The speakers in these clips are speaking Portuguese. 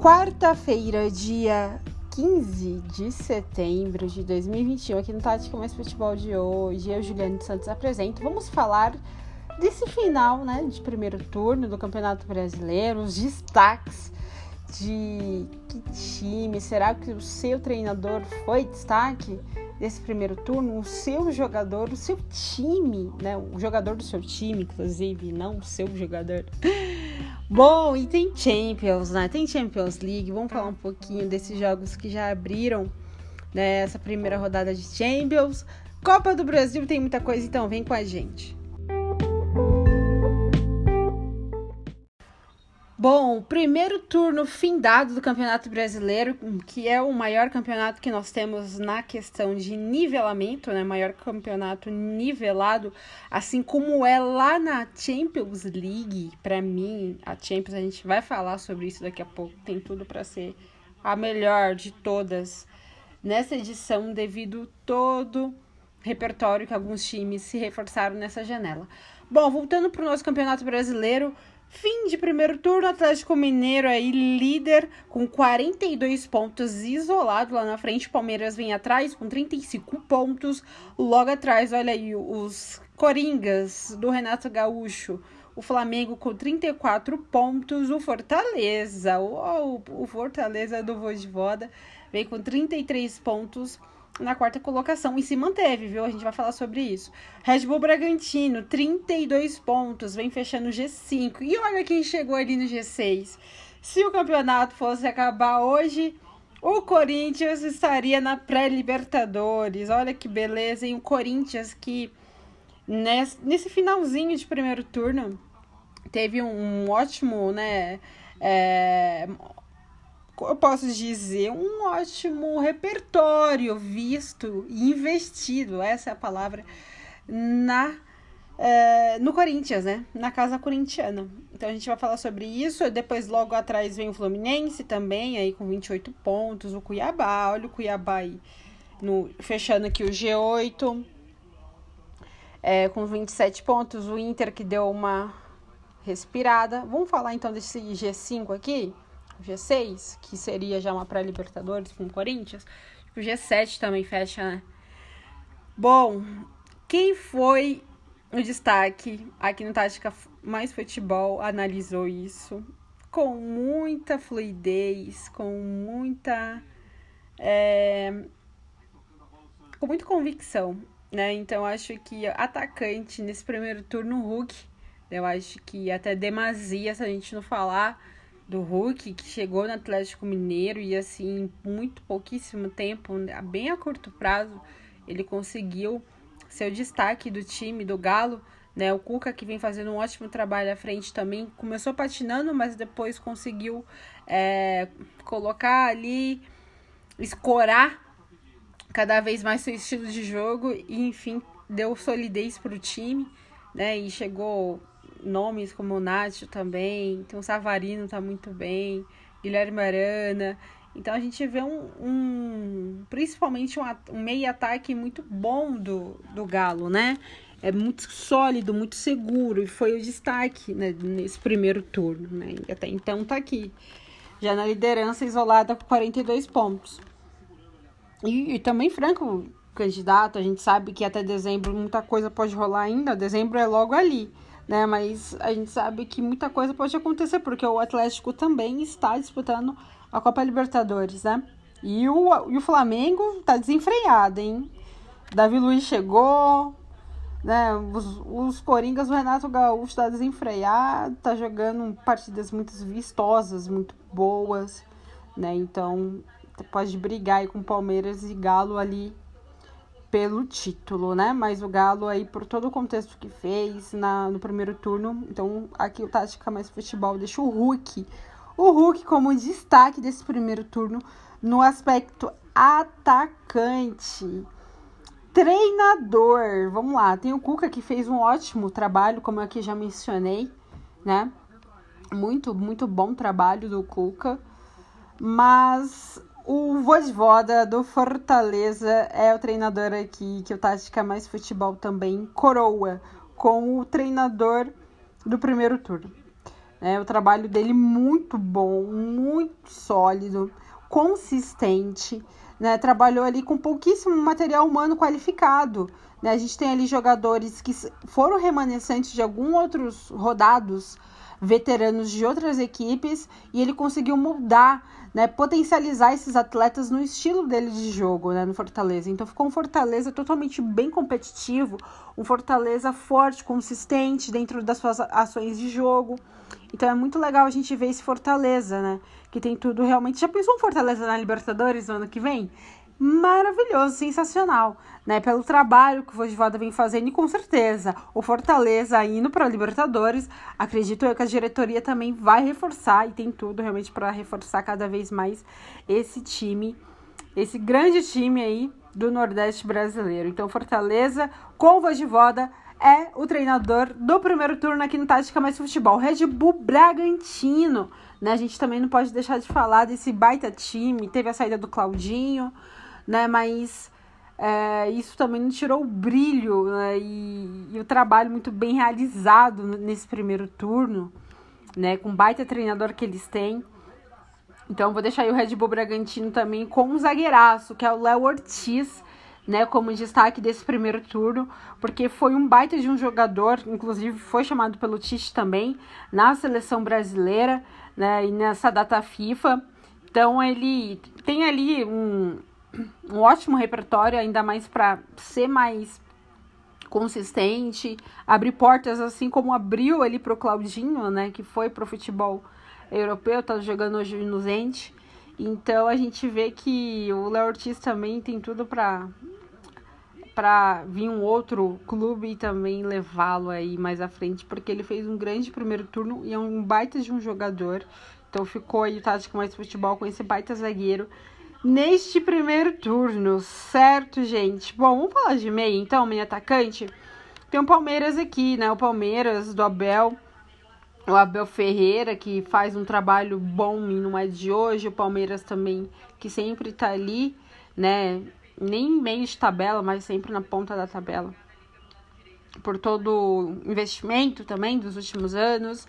Quarta-feira, dia 15 de setembro de 2021, aqui no Tática Mais Futebol de hoje, eu, Juliane Santos, apresento. Vamos falar desse final, né, de primeiro turno do Campeonato Brasileiro, os destaques de que time, será que o seu treinador foi destaque desse primeiro turno? O seu jogador, o seu time, né, o jogador do seu time, inclusive, não o seu jogador. Bom, e tem Champions, né? Tem Champions League. Vamos falar um pouquinho desses jogos que já abriram nessa né, primeira rodada de Champions. Copa do Brasil tem muita coisa, então vem com a gente. Bom, primeiro turno findado do Campeonato Brasileiro, que é o maior campeonato que nós temos na questão de nivelamento, né? Maior campeonato nivelado, assim como é lá na Champions League. Para mim, a Champions a gente vai falar sobre isso daqui a pouco. Tem tudo para ser a melhor de todas nessa edição, devido todo repertório que alguns times se reforçaram nessa janela. Bom, voltando para o nosso Campeonato Brasileiro, Fim de primeiro turno, Atlético Mineiro aí líder com 42 pontos, isolado lá na frente. Palmeiras vem atrás com 35 pontos. Logo atrás, olha aí, os Coringas do Renato Gaúcho. O Flamengo com 34 pontos. O Fortaleza, o, o Fortaleza do Voivoda, vem com 33 pontos na quarta colocação e se manteve, viu? A gente vai falar sobre isso. Red Bull Bragantino, 32 pontos, vem fechando o G5. E olha quem chegou ali no G6. Se o campeonato fosse acabar hoje, o Corinthians estaria na pré-Libertadores. Olha que beleza, hein? O Corinthians que nesse finalzinho de primeiro turno teve um ótimo, né? É, eu posso dizer, um ótimo repertório visto e investido, essa é a palavra, na é, no Corinthians, né? Na casa corintiana. Então a gente vai falar sobre isso. Depois, logo atrás, vem o Fluminense também, aí com 28 pontos. O Cuiabá, olha o Cuiabá aí, no, fechando aqui o G8, é, com 27 pontos. O Inter que deu uma respirada. Vamos falar então desse G5 aqui? O G6, que seria já uma pré-Libertadores com o Corinthians. O G7 também fecha, né? Bom, quem foi o destaque aqui no Tática Mais Futebol analisou isso com muita fluidez, com muita. É, com muita convicção, né? Então acho que atacante nesse primeiro turno, Hulk, eu acho que até demasia se a gente não falar do Hulk, que chegou no Atlético Mineiro e assim, muito pouquíssimo tempo, bem a curto prazo, ele conseguiu ser o destaque do time do Galo, né? O Cuca que vem fazendo um ótimo trabalho à frente também, começou patinando, mas depois conseguiu é, colocar ali, escorar cada vez mais seu estilo de jogo e enfim deu solidez para o time, né? E chegou nomes como o Nacho também, tem o Savarino tá muito bem, Guilherme Arana. Então a gente vê um, um principalmente um, um meio ataque muito bom do, do Galo, né? É muito sólido, muito seguro e foi o destaque né, nesse primeiro turno, né? E até então tá aqui, já na liderança isolada com 42 pontos. E, e também Franco candidato, a gente sabe que até dezembro muita coisa pode rolar ainda, dezembro é logo ali né? Mas a gente sabe que muita coisa pode acontecer, porque o Atlético também está disputando a Copa Libertadores, né? E o, e o Flamengo tá desenfreado, hein? Davi Luiz chegou, né? Os, os Coringas, o Renato Gaúcho tá desenfreado, tá jogando partidas muito vistosas, muito boas, né? Então pode brigar aí com Palmeiras e Galo ali pelo título, né? Mas o Galo aí, por todo o contexto que fez na, no primeiro turno, então aqui o Tática Mais Futebol deixa o Hulk, o Hulk como destaque desse primeiro turno no aspecto atacante. Treinador, vamos lá, tem o Cuca que fez um ótimo trabalho, como eu aqui já mencionei, né? Muito, muito bom trabalho do Cuca. Mas o Vojvoda do Fortaleza é o treinador aqui que o Tática Mais Futebol também coroa com o treinador do primeiro turno. Né? O trabalho dele muito bom, muito sólido, consistente. Né? Trabalhou ali com pouquíssimo material humano qualificado. Né? A gente tem ali jogadores que foram remanescentes de alguns outros rodados veteranos de outras equipes e ele conseguiu mudar, né, potencializar esses atletas no estilo dele de jogo, né, no Fortaleza. Então ficou um Fortaleza totalmente bem competitivo, um Fortaleza forte, consistente dentro das suas ações de jogo. Então é muito legal a gente ver esse Fortaleza, né, que tem tudo realmente. Já pensou um Fortaleza na Libertadores no ano que vem? maravilhoso, sensacional, né? Pelo trabalho que o Voivoda vem fazendo e com certeza o Fortaleza indo para a Libertadores, acredito eu que a diretoria também vai reforçar e tem tudo realmente para reforçar cada vez mais esse time, esse grande time aí do Nordeste brasileiro. Então Fortaleza com o Voivoda é o treinador do primeiro turno aqui no Tática Mais Futebol, Red Bull Bragantino. Né? A gente também não pode deixar de falar desse baita time. Teve a saída do Claudinho, né? Mas é, isso também não tirou o brilho né? e, e, o trabalho muito bem realizado nesse primeiro turno, né? Com baita treinador que eles têm. Então, vou deixar aí o Red Bull Bragantino também com um zagueiraço, que é o Léo Ortiz, né, como destaque desse primeiro turno, porque foi um baita de um jogador, inclusive foi chamado pelo Tite também na seleção brasileira, né, e nessa data FIFA. Então ele tem ali um, um ótimo repertório, ainda mais para ser mais consistente, abrir portas assim como abriu ali pro Claudinho, né, que foi pro futebol europeu, tá jogando hoje no Zente. Então a gente vê que o Léo Ortiz também tem tudo para para vir um outro clube e também levá-lo aí mais à frente, porque ele fez um grande primeiro turno e é um baita de um jogador. Então ficou aí o Tático Mais Futebol com esse baita zagueiro neste primeiro turno, certo, gente? Bom, vamos falar de meia, então, meia atacante. Tem o Palmeiras aqui, né? O Palmeiras do Abel, o Abel Ferreira, que faz um trabalho bom e não é de hoje. O Palmeiras também, que sempre tá ali, né? Nem meio de tabela, mas sempre na ponta da tabela. Por todo o investimento também dos últimos anos.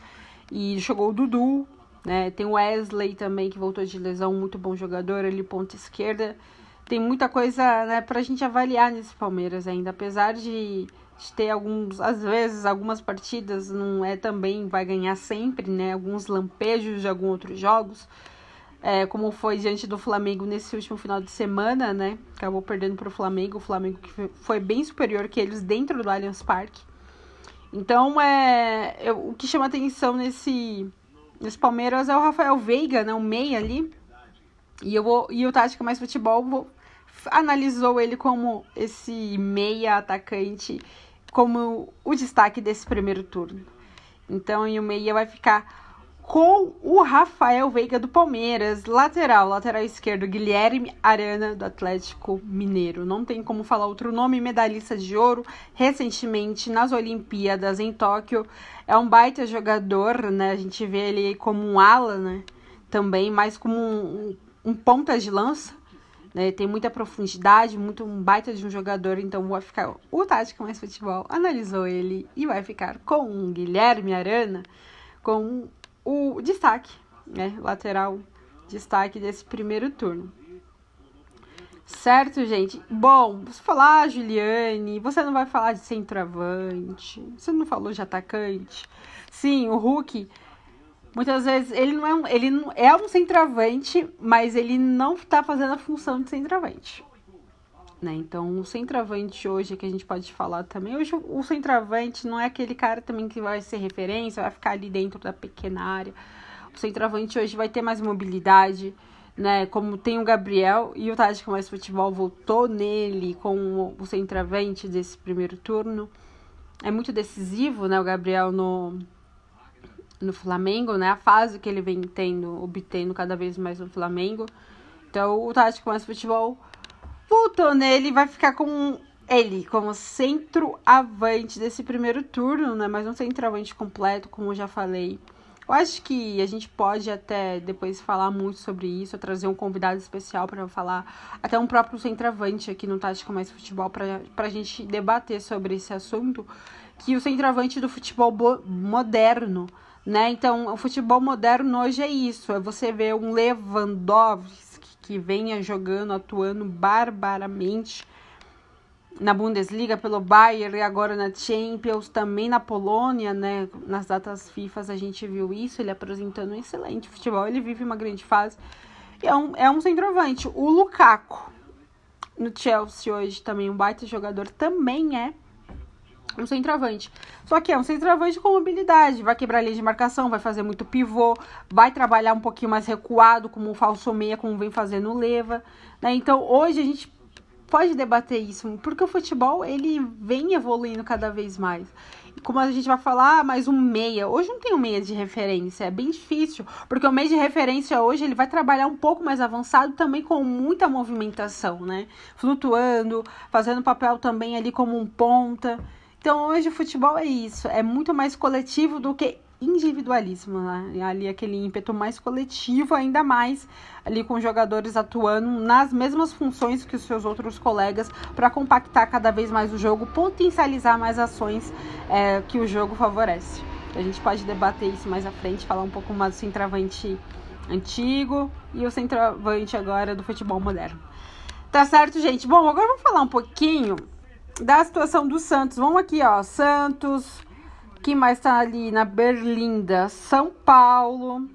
E chegou o Dudu, né? Tem o Wesley também, que voltou de lesão, muito bom jogador ali, ponta esquerda. Tem muita coisa né, para a gente avaliar nesse Palmeiras ainda, apesar de, de ter alguns, às vezes, algumas partidas, não é também, vai ganhar sempre, né? Alguns lampejos de alguns outros jogos. É, como foi diante do Flamengo nesse último final de semana, né? Acabou perdendo para o Flamengo, o Flamengo que foi bem superior que eles dentro do Allianz Parque. Então, é, eu, o que chama atenção nesse Nesse Palmeiras é o Rafael Veiga, né? O meia ali. E, eu vou, e o Tática Mais Futebol vou, analisou ele como esse meia atacante, como o destaque desse primeiro turno. Então, e o meia vai ficar com o Rafael Veiga do Palmeiras, lateral, lateral esquerdo, Guilherme Arana do Atlético Mineiro. Não tem como falar outro nome, medalhista de ouro recentemente nas Olimpíadas em Tóquio. É um baita jogador, né? A gente vê ele como um ala, né? Também, mais como um, um, ponta de lança. Né? Tem muita profundidade, muito um baita de um jogador, então vai ficar o Tática Mais Futebol analisou ele e vai ficar com o Guilherme Arana com o destaque, né? Lateral destaque desse primeiro turno. Certo, gente? Bom, você falar, ah, Juliane, você não vai falar de centroavante, você não falou de atacante. Sim, o Hulk, muitas vezes, ele não é um, ele não, é um centroavante, mas ele não está fazendo a função de centroavante. Né? Então, o centroavante hoje que a gente pode falar também, hoje o centroavante não é aquele cara também que vai ser referência, vai ficar ali dentro da pequena área. O centroavante hoje vai ter mais mobilidade, né? Como tem o Gabriel e o Tático Mais Futebol voltou nele com o centroavante desse primeiro turno. É muito decisivo, né? O Gabriel no, no Flamengo, né? A fase que ele vem tendo, obtendo cada vez mais no Flamengo. Então, o Tático Mais Futebol Voltou nele vai ficar com ele como centroavante desse primeiro turno, né? Mas um centroavante completo, como eu já falei. Eu acho que a gente pode até depois falar muito sobre isso, trazer um convidado especial para falar, até um próprio centroavante aqui no Tática Mais Futebol, para a gente debater sobre esse assunto, que o centroavante do futebol moderno, né? Então, o futebol moderno hoje é isso, é você ver um Lewandowski que venha jogando, atuando barbaramente na Bundesliga pelo Bayern e agora na Champions, também na Polônia, né? Nas datas FIFA a gente viu isso, ele apresentando um excelente futebol, ele vive uma grande fase. E é um, é um centroavante. O Lukaku no Chelsea hoje também um baita jogador também é um centroavante. Só que é um centroavante com mobilidade, vai quebrar a linha de marcação, vai fazer muito pivô, vai trabalhar um pouquinho mais recuado, como um falso meia, como vem fazendo o Leva. Né? Então hoje a gente pode debater isso, porque o futebol ele vem evoluindo cada vez mais. Como a gente vai falar, ah, mais um meia. Hoje não tem um meia de referência, é bem difícil, porque o meia de referência hoje ele vai trabalhar um pouco mais avançado também com muita movimentação, né? Flutuando, fazendo papel também ali como um ponta. Então hoje o futebol é isso, é muito mais coletivo do que individualismo, né? ali aquele ímpeto mais coletivo, ainda mais ali com jogadores atuando nas mesmas funções que os seus outros colegas para compactar cada vez mais o jogo, potencializar mais ações é, que o jogo favorece. A gente pode debater isso mais à frente, falar um pouco mais do centroavante antigo e o centroavante agora do futebol moderno. Tá certo, gente? Bom, agora vamos falar um pouquinho da situação do Santos. Vamos aqui, ó, Santos, quem mais tá ali na Berlinda? São Paulo.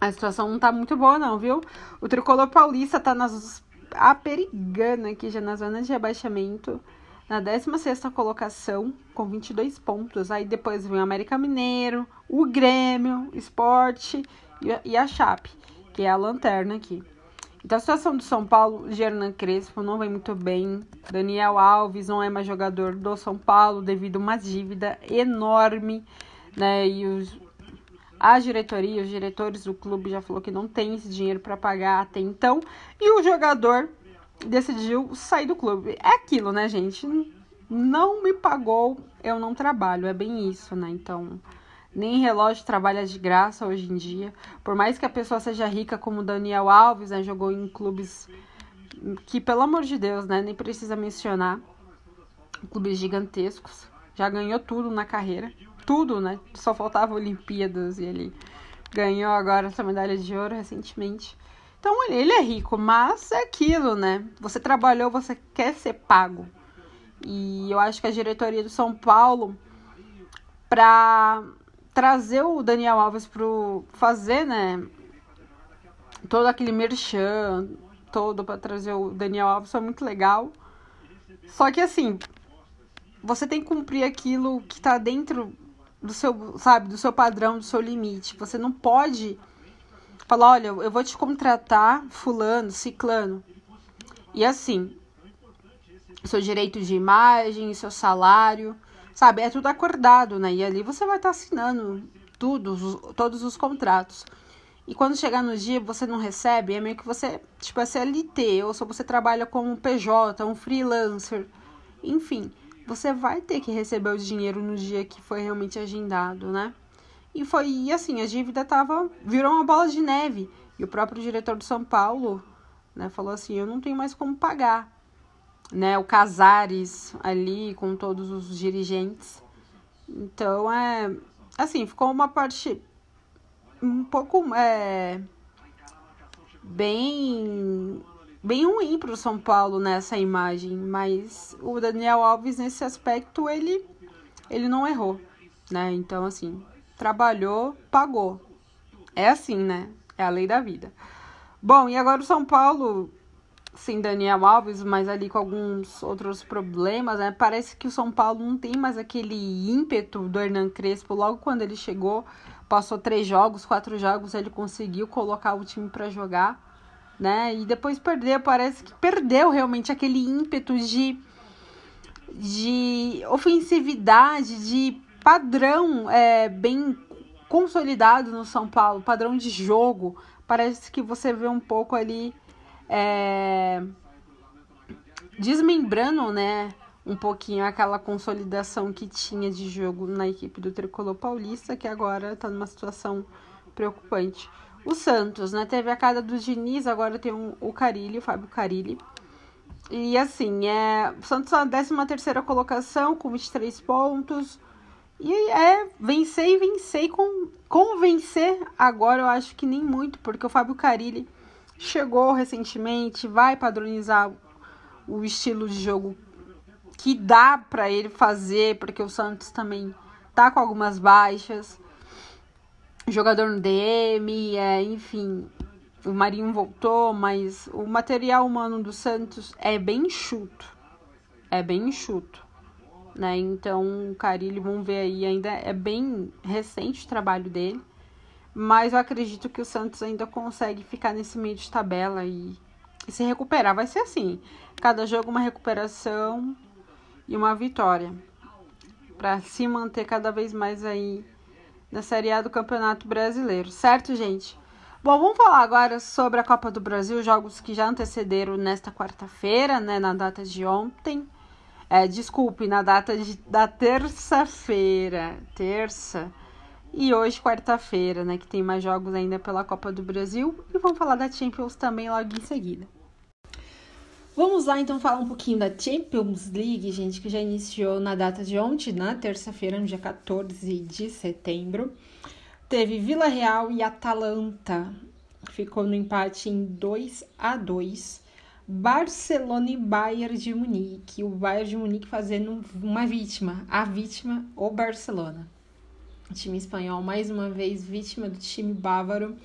A situação não tá muito boa, não, viu? O tricolor paulista tá nas. aperigando aqui já na zona de rebaixamento. Na 16 colocação, com 22 pontos. Aí depois vem o América Mineiro, o Grêmio, Esporte e a Chape, que é a lanterna aqui. Então a situação do São Paulo, Gernan Crespo não vem muito bem. Daniel Alves não é mais jogador do São Paulo devido a uma dívida enorme, né? E os, a diretoria, os diretores do clube já falou que não tem esse dinheiro para pagar até então. E o jogador decidiu sair do clube. É aquilo, né, gente? Não me pagou, eu não trabalho. É bem isso, né? Então nem relógio trabalha de graça hoje em dia. Por mais que a pessoa seja rica, como Daniel Alves, né, jogou em clubes que, pelo amor de Deus, né, nem precisa mencionar, clubes gigantescos. Já ganhou tudo na carreira. Tudo, né? Só faltava Olimpíadas e ele ganhou agora essa medalha de ouro recentemente. Então ele é rico, mas é aquilo, né? Você trabalhou, você quer ser pago. E eu acho que a diretoria do São Paulo, para trazer o Daniel Alves pro fazer, né? Todo aquele merchan todo para trazer o Daniel Alves foi muito legal. Só que assim, você tem que cumprir aquilo que tá dentro do seu, sabe, do seu padrão, do seu limite. Você não pode falar, olha, eu vou te contratar fulano, ciclano. E assim, seu direito de imagem, seu salário, Sabe, é tudo acordado, né? E ali você vai estar tá assinando tudo, todos os contratos. E quando chegar no dia você não recebe, é meio que você, tipo, é CLT, ou se você trabalha como um PJ, um freelancer, enfim, você vai ter que receber o dinheiro no dia que foi realmente agendado, né? E foi e assim, a dívida tava virou uma bola de neve. E o próprio diretor do São Paulo, né, falou assim: "Eu não tenho mais como pagar" né, o Casares ali com todos os dirigentes. Então, é assim, ficou uma parte um pouco é, bem bem ruim para o São Paulo nessa imagem, mas o Daniel Alves nesse aspecto ele ele não errou, né? Então assim, trabalhou, pagou. É assim, né? É a lei da vida. Bom, e agora o São Paulo sem Daniel Alves, mas ali com alguns outros problemas, né? Parece que o São Paulo não tem mais aquele ímpeto do Hernan Crespo. Logo quando ele chegou, passou três jogos, quatro jogos, ele conseguiu colocar o time para jogar, né? E depois perdeu, parece que perdeu realmente aquele ímpeto de, de ofensividade, de padrão é, bem consolidado no São Paulo, padrão de jogo. Parece que você vê um pouco ali é, desmembrando, né, um pouquinho aquela consolidação que tinha de jogo na equipe do Tricolor Paulista, que agora está numa situação preocupante. O Santos, né, teve a cara do Diniz, agora tem o Carilli, o Fábio Carilli. E assim, é, o Santos na 13 terceira colocação, com 23 pontos. E é vencer e vencer com, convencer agora eu acho que nem muito, porque o Fábio Carilli chegou recentemente, vai padronizar o estilo de jogo que dá para ele fazer, porque o Santos também tá com algumas baixas. Jogador no DM, é, enfim, o Marinho voltou, mas o material humano do Santos é bem enxuto. É bem enxuto. Né? Então, o Carilli, vamos ver aí, ainda é bem recente o trabalho dele. Mas eu acredito que o Santos ainda consegue ficar nesse meio de tabela e, e se recuperar. Vai ser assim: cada jogo uma recuperação e uma vitória. Para se manter cada vez mais aí na Série A do Campeonato Brasileiro. Certo, gente? Bom, vamos falar agora sobre a Copa do Brasil, jogos que já antecederam nesta quarta-feira, né, na data de ontem. É, desculpe, na data de, da terça-feira. Terça. E hoje, quarta-feira, né? Que tem mais jogos ainda pela Copa do Brasil. E vamos falar da Champions também logo em seguida. Vamos lá então falar um pouquinho da Champions League, gente, que já iniciou na data de ontem, na terça-feira, no dia 14 de setembro. Teve Vila Real e Atalanta. Ficou no empate em 2 a 2. Barcelona e Bayern de Munique. O Bayern de Munique fazendo uma vítima. A vítima, o Barcelona. Time espanhol, mais uma vez, vítima do time bávaro.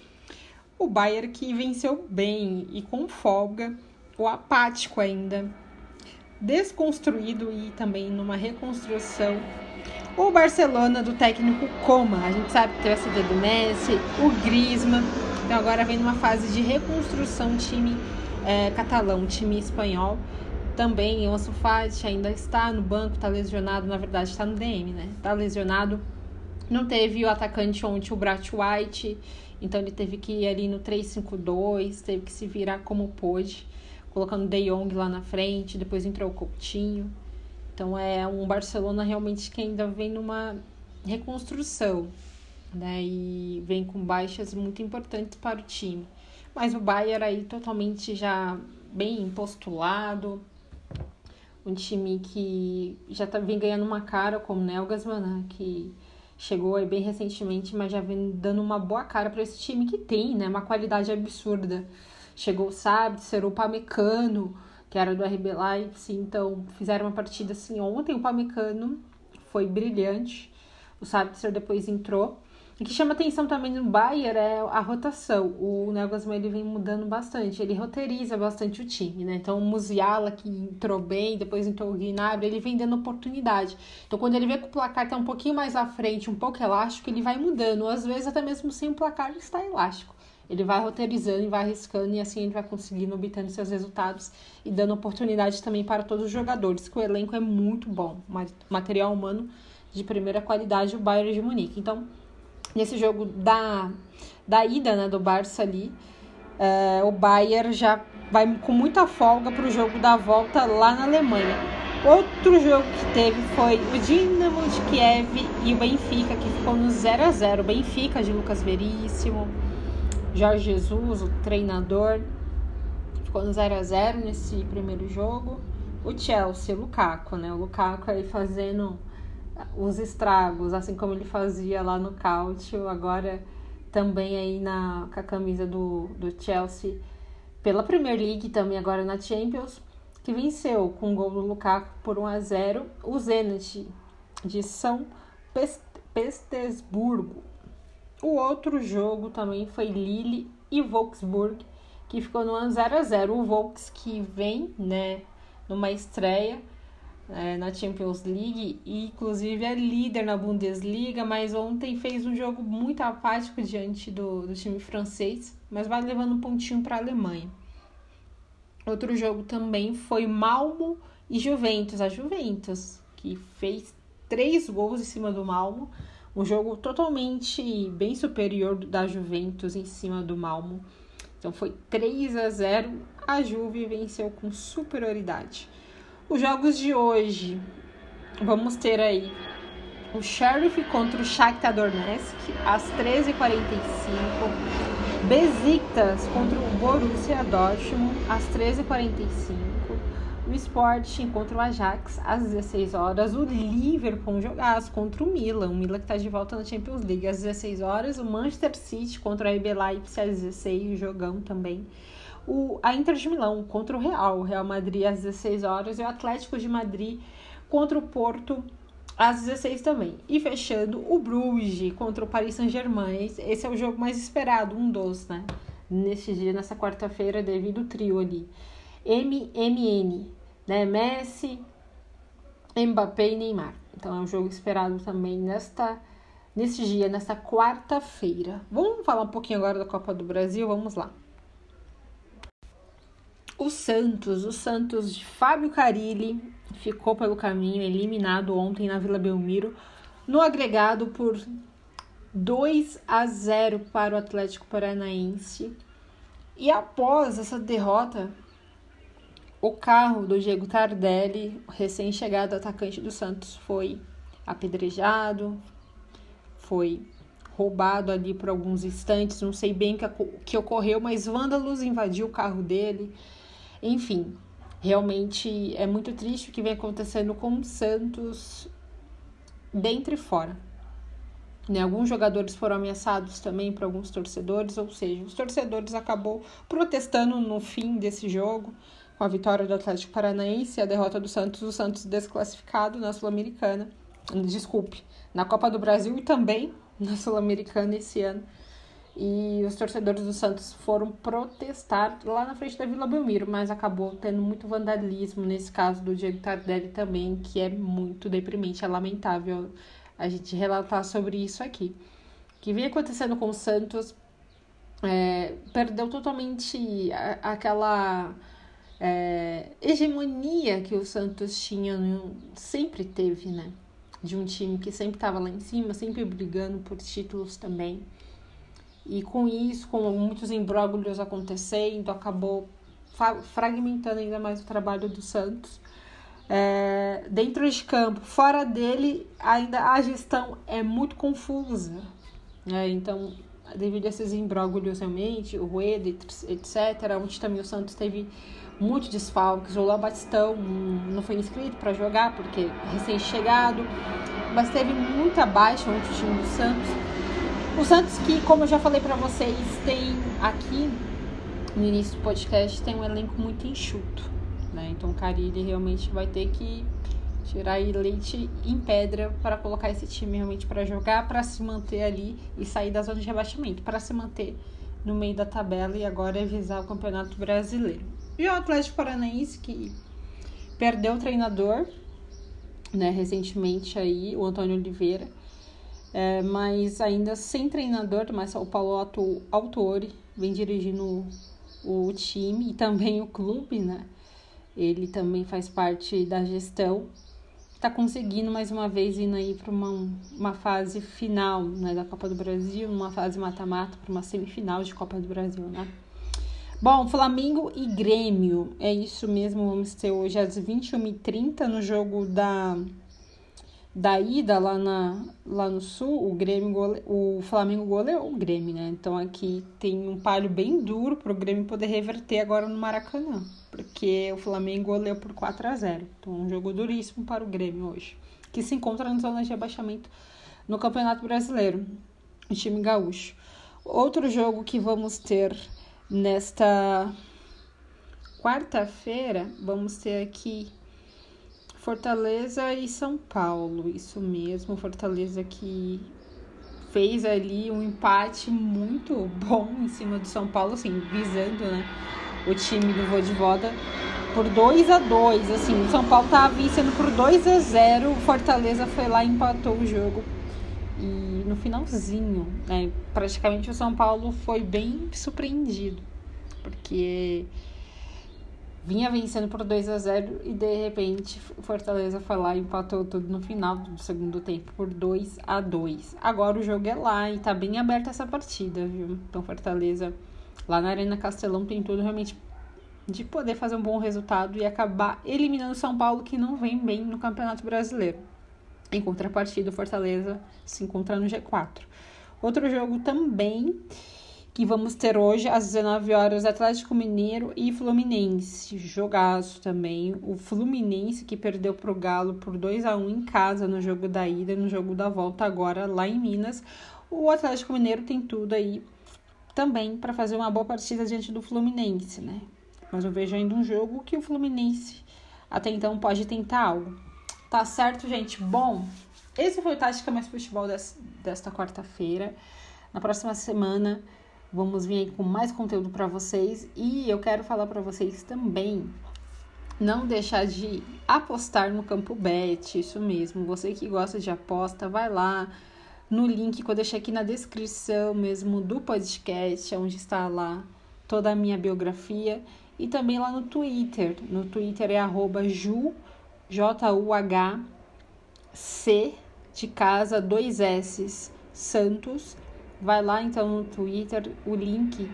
O Bayern que venceu bem e com folga, o apático ainda, desconstruído e também numa reconstrução. O Barcelona do técnico Coma, a gente sabe que teve a CD do Messi, o Griezmann, então agora vem numa fase de reconstrução time é, catalão, time espanhol. Também o Ansu Fati ainda está no banco, está lesionado, na verdade está no DM, né? Está lesionado não teve o atacante ontem, o Brat White, então ele teve que ir ali no 3-5-2, teve que se virar como pôde, colocando De Jong lá na frente, depois entrou o Coutinho. Então é um Barcelona realmente que ainda vem numa reconstrução, né? E vem com baixas muito importantes para o time. Mas o Bayern aí totalmente já bem postulado, um time que já tá, vem ganhando uma cara como Nelgasman, né? que chegou aí bem recentemente, mas já vem dando uma boa cara para esse time que tem, né, uma qualidade absurda. Chegou o Sabitzer, o Pamecano, que era do RB Leipzig, então fizeram uma partida assim ontem, o Pamecano foi brilhante. O Sabitzer depois entrou o que chama atenção também no Bayern é a rotação. O Nagelsmann ele vem mudando bastante, ele roteiriza bastante o time, né? Então o Musiala que entrou bem, depois entrou o Gnabry, ele vem dando oportunidade. Então quando ele vê que o placar tá um pouquinho mais à frente, um pouco elástico, ele vai mudando. Às vezes até mesmo sem o placar ele está elástico. Ele vai roteirizando e vai arriscando e assim ele vai conseguindo obtendo seus resultados e dando oportunidade também para todos os jogadores, que o elenco é muito bom, material humano de primeira qualidade o Bayern de Munique. Então, nesse jogo da, da ida né, do Barça ali, é, o Bayern já vai com muita folga para o jogo da volta lá na Alemanha. Outro jogo que teve foi o Dinamo de Kiev e o Benfica, que ficou no 0 a 0 O Benfica de Lucas Veríssimo, Jorge Jesus, o treinador, ficou no 0 a 0 nesse primeiro jogo. O Chelsea, o Lukaku, né? O Lukaku aí fazendo os estragos, assim como ele fazia lá no Cautio, agora também aí na, com a camisa do, do Chelsea pela Premier League, também agora na Champions, que venceu com o gol do Lukaku por 1 a 0 o Zenit de São Petersburgo. O outro jogo também foi Lille e Wolfsburg, que ficou no 0 a 0 O Volks que vem, né, numa estreia é, na Champions League e inclusive é líder na Bundesliga, mas ontem fez um jogo muito apático diante do, do time francês, mas vai levando um pontinho para a Alemanha. Outro jogo também foi Malmo e Juventus, a Juventus, que fez três gols em cima do Malmo, um jogo totalmente bem superior da Juventus em cima do Malmo. Então foi 3 a 0, a Juve venceu com superioridade. Os jogos de hoje, vamos ter aí o Sheriff contra o Shakhtar Donetsk às 13h45, Besiktas contra o Borussia Dortmund às 13h45, O Sporting contra o Ajax às 16 horas. O Liverpool jogaço contra o Milan. O Milan que está de volta na Champions League às 16 horas. O Manchester City contra a RB Leipzig às 16 jogão também. O, a Inter de Milão contra o Real. O Real Madrid às 16 horas. E o Atlético de Madrid contra o Porto às 16 também. E fechando, o Bruges contra o Paris Saint-Germain. Esse é o jogo mais esperado, um dos, né? Neste dia, nessa quarta-feira, devido ao trio ali. MMN, né? Messi, Mbappé e Neymar. Então é um jogo esperado também nesta nesse dia, nesta quarta-feira. Vamos falar um pouquinho agora da Copa do Brasil, vamos lá. O Santos, o Santos de Fábio Carilli ficou pelo caminho, eliminado ontem na Vila Belmiro, no agregado por 2 a 0 para o Atlético Paranaense. E após essa derrota, o carro do Diego Tardelli, recém-chegado atacante do Santos, foi apedrejado, foi roubado ali por alguns instantes, não sei bem o que ocorreu, mas vândalos invadiu o carro dele. Enfim, realmente é muito triste o que vem acontecendo com o Santos dentro e fora. Né? Alguns jogadores foram ameaçados também por alguns torcedores, ou seja, os torcedores acabou protestando no fim desse jogo com a vitória do Atlético Paranaense e a derrota do Santos, o Santos desclassificado na Sul-Americana. Desculpe, na Copa do Brasil e também na Sul-Americana esse ano. E os torcedores do Santos foram protestar lá na frente da Vila Belmiro, mas acabou tendo muito vandalismo nesse caso do Diego Tardelli também, que é muito deprimente, é lamentável a gente relatar sobre isso aqui. O que vem acontecendo com o Santos é, perdeu totalmente aquela é, hegemonia que o Santos tinha, sempre teve, né? De um time que sempre estava lá em cima, sempre brigando por títulos também. E com isso, com muitos imbróglios acontecendo, acabou fragmentando ainda mais o trabalho do Santos. É, dentro de campo, fora dele, ainda a gestão é muito confusa. Né? Então, devido a esses imbróglios realmente, o Rueda, etc., onde também o Santos teve muitos desfalques. O Léo Batistão não foi inscrito para jogar porque recém-chegado, mas teve muita baixa ontem o time do Santos. O Santos que, como eu já falei para vocês, tem aqui no início do podcast tem um elenco muito enxuto, né? Então o Carilli realmente vai ter que tirar leite em pedra para colocar esse time realmente para jogar, para se manter ali e sair da zona de rebaixamento, para se manter no meio da tabela e agora é visar o Campeonato Brasileiro. E o Atlético Paranaense que perdeu o treinador, né, recentemente aí, o Antônio Oliveira, é, mas ainda sem treinador, mas o Paulo Autori vem dirigindo o, o time e também o clube, né? Ele também faz parte da gestão. Está conseguindo mais uma vez indo aí para uma, uma fase final né, da Copa do Brasil, uma fase mata-mata para uma semifinal de Copa do Brasil, né? Bom, Flamengo e Grêmio, é isso mesmo, vamos ter hoje às 21h30 no jogo da, da ida lá, na, lá no Sul, o Grêmio gole, o Flamengo goleou o Grêmio, né? Então aqui tem um palho bem duro para o Grêmio poder reverter agora no Maracanã, porque o Flamengo goleou por 4 a 0 Então um jogo duríssimo para o Grêmio hoje, que se encontra na zona de rebaixamento no Campeonato Brasileiro, o time gaúcho. Outro jogo que vamos ter Nesta quarta-feira, vamos ter aqui Fortaleza e São Paulo. Isso mesmo, Fortaleza que fez ali um empate muito bom em cima do São Paulo, assim, visando, né, o time do Vodivoda por 2 a 2 assim, o São Paulo tava vencendo por 2 a 0 o Fortaleza foi lá e empatou o jogo e no finalzinho, né, praticamente o São Paulo foi bem surpreendido, porque vinha vencendo por 2 a 0 e de repente Fortaleza foi lá e empatou tudo no final do segundo tempo por 2 a 2. Agora o jogo é lá e tá bem aberta essa partida, viu? Então Fortaleza lá na Arena Castelão tem tudo realmente de poder fazer um bom resultado e acabar eliminando São Paulo que não vem bem no Campeonato Brasileiro. Em contrapartida, o Fortaleza se encontra no G4. Outro jogo também que vamos ter hoje às 19 horas Atlético Mineiro e Fluminense. Jogaço também. O Fluminense que perdeu para o Galo por 2 a 1 em casa no jogo da ida, no jogo da volta agora lá em Minas. O Atlético Mineiro tem tudo aí também para fazer uma boa partida diante do Fluminense, né? Mas eu vejo ainda um jogo que o Fluminense até então pode tentar algo. Tá certo, gente? Bom, esse foi o Tática Mais Futebol desta quarta-feira. Na próxima semana Vamos vir aí com mais conteúdo para vocês e eu quero falar para vocês também não deixar de apostar no campo bet, isso mesmo. Você que gosta de aposta, vai lá no link que eu deixei aqui na descrição mesmo do podcast, onde está lá toda a minha biografia e também lá no Twitter. No Twitter é arroba ju, J-U-H, C de casa, dois S, Santos Vai lá então no Twitter, o link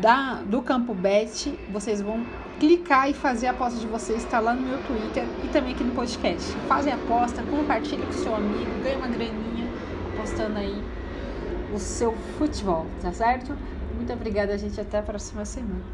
da, do Campo Bet, vocês vão clicar e fazer a aposta de vocês, está lá no meu Twitter e também aqui no podcast. Fazem a aposta, compartilha com seu amigo, ganha uma graninha apostando aí o seu futebol, tá certo? Muito obrigada, gente. Até a próxima semana.